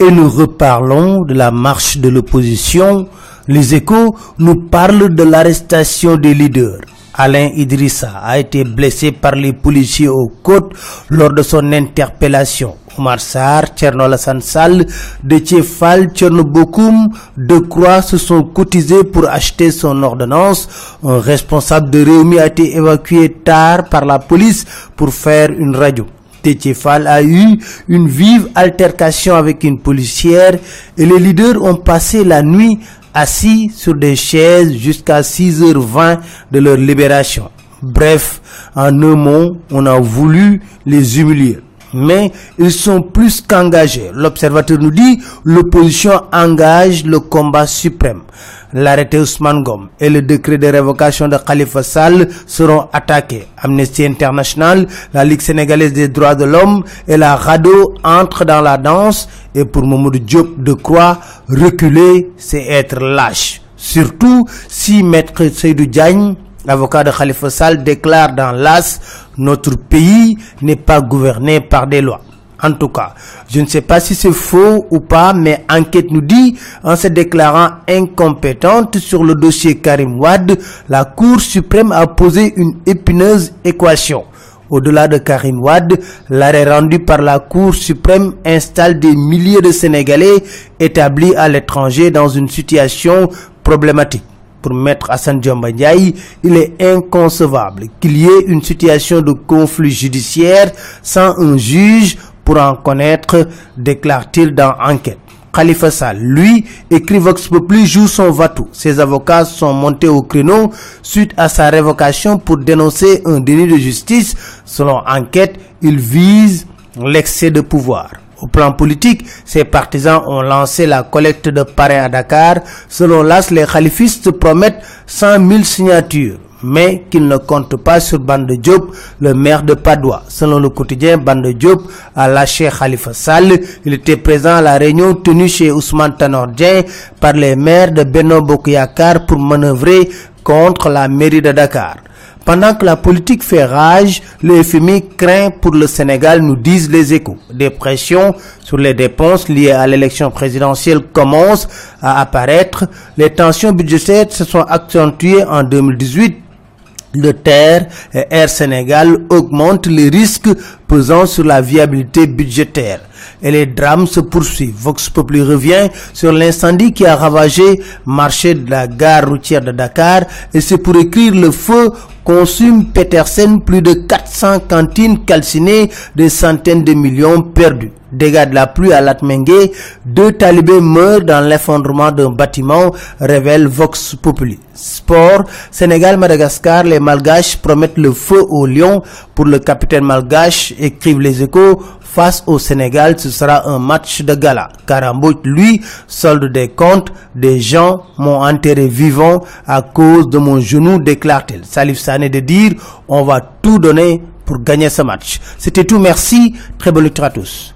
Et nous reparlons de la marche de l'opposition. Les échos nous parlent de l'arrestation des leaders. Alain Idrissa a été blessé par les policiers aux côtes lors de son interpellation. Omar Sarr, Tcherno Alassane Sall, Déthié Fall, Tcherno Bokoum, De Croix se sont cotisés pour acheter son ordonnance. Un responsable de Réumi a été évacué tard par la police pour faire une radio. Tétiefal a eu une vive altercation avec une policière et les leaders ont passé la nuit assis sur des chaises jusqu'à 6h20 de leur libération. Bref, en un mot, on a voulu les humilier mais ils sont plus qu'engagés. L'observateur nous dit l'opposition engage le combat suprême. L'arrêté Ousmane Gom et le décret de révocation de Khalifa Sall seront attaqués. Amnesty International, la Ligue sénégalaise des droits de l'homme et la RADO entrent dans la danse et pour Mamoudou Diop de Croix, reculer, c'est être lâche. Surtout si Maître Seydou Diagne L'avocat de Khalifa Sall déclare dans l'AS Notre pays n'est pas gouverné par des lois. En tout cas, je ne sais pas si c'est faux ou pas, mais enquête nous dit, en se déclarant incompétente sur le dossier Karim Wad, la Cour suprême a posé une épineuse équation. Au-delà de Karim Wad, l'arrêt rendu par la Cour suprême installe des milliers de Sénégalais établis à l'étranger dans une situation problématique pour Maître Hassan Diomba il est inconcevable qu'il y ait une situation de conflit judiciaire sans un juge pour en connaître, déclare-t-il dans enquête. Khalifa Sall, lui, écrit Vox Populi, joue son vatou. Ses avocats sont montés au créneau suite à sa révocation pour dénoncer un déni de justice. Selon enquête, il vise l'excès de pouvoir. Au plan politique, ses partisans ont lancé la collecte de parrains à Dakar. Selon l'AS, les khalifistes promettent 100 000 signatures mais qu'ils ne comptent pas sur Bande Diop, le maire de Padoua. Selon le quotidien, Bande Diop a lâché Khalifa Sall. Il était présent à la réunion tenue chez Ousmane Tanordien par les maires de Beno Bokuyakar pour manœuvrer contre la mairie de Dakar. Pendant que la politique fait rage, le FMI craint pour le Sénégal, nous disent les échos. Des pressions sur les dépenses liées à l'élection présidentielle commencent à apparaître. Les tensions budgétaires se sont accentuées en 2018 le TER et Air Sénégal augmentent les risques pesant sur la viabilité budgétaire. Et les drames se poursuivent. Vox Populi revient sur l'incendie qui a ravagé marché de la gare routière de Dakar et c'est pour écrire le feu consume Petersen plus de 400 cantines calcinées, des centaines de millions perdus. Dégâts de la pluie à Latmengue, deux talibés meurent dans l'effondrement d'un bâtiment, révèle Vox Populi. Sport, Sénégal-Madagascar, les Malgaches promettent le feu au lion pour le capitaine malgache, écrivent les échos. Face au Sénégal, ce sera un match de gala. Karambouch, lui, solde des comptes, des gens m'ont enterré vivant à cause de mon genou, déclare-t-il. Salif Sané de dire, on va tout donner pour gagner ce match. C'était tout, merci, très bonne lecture à tous.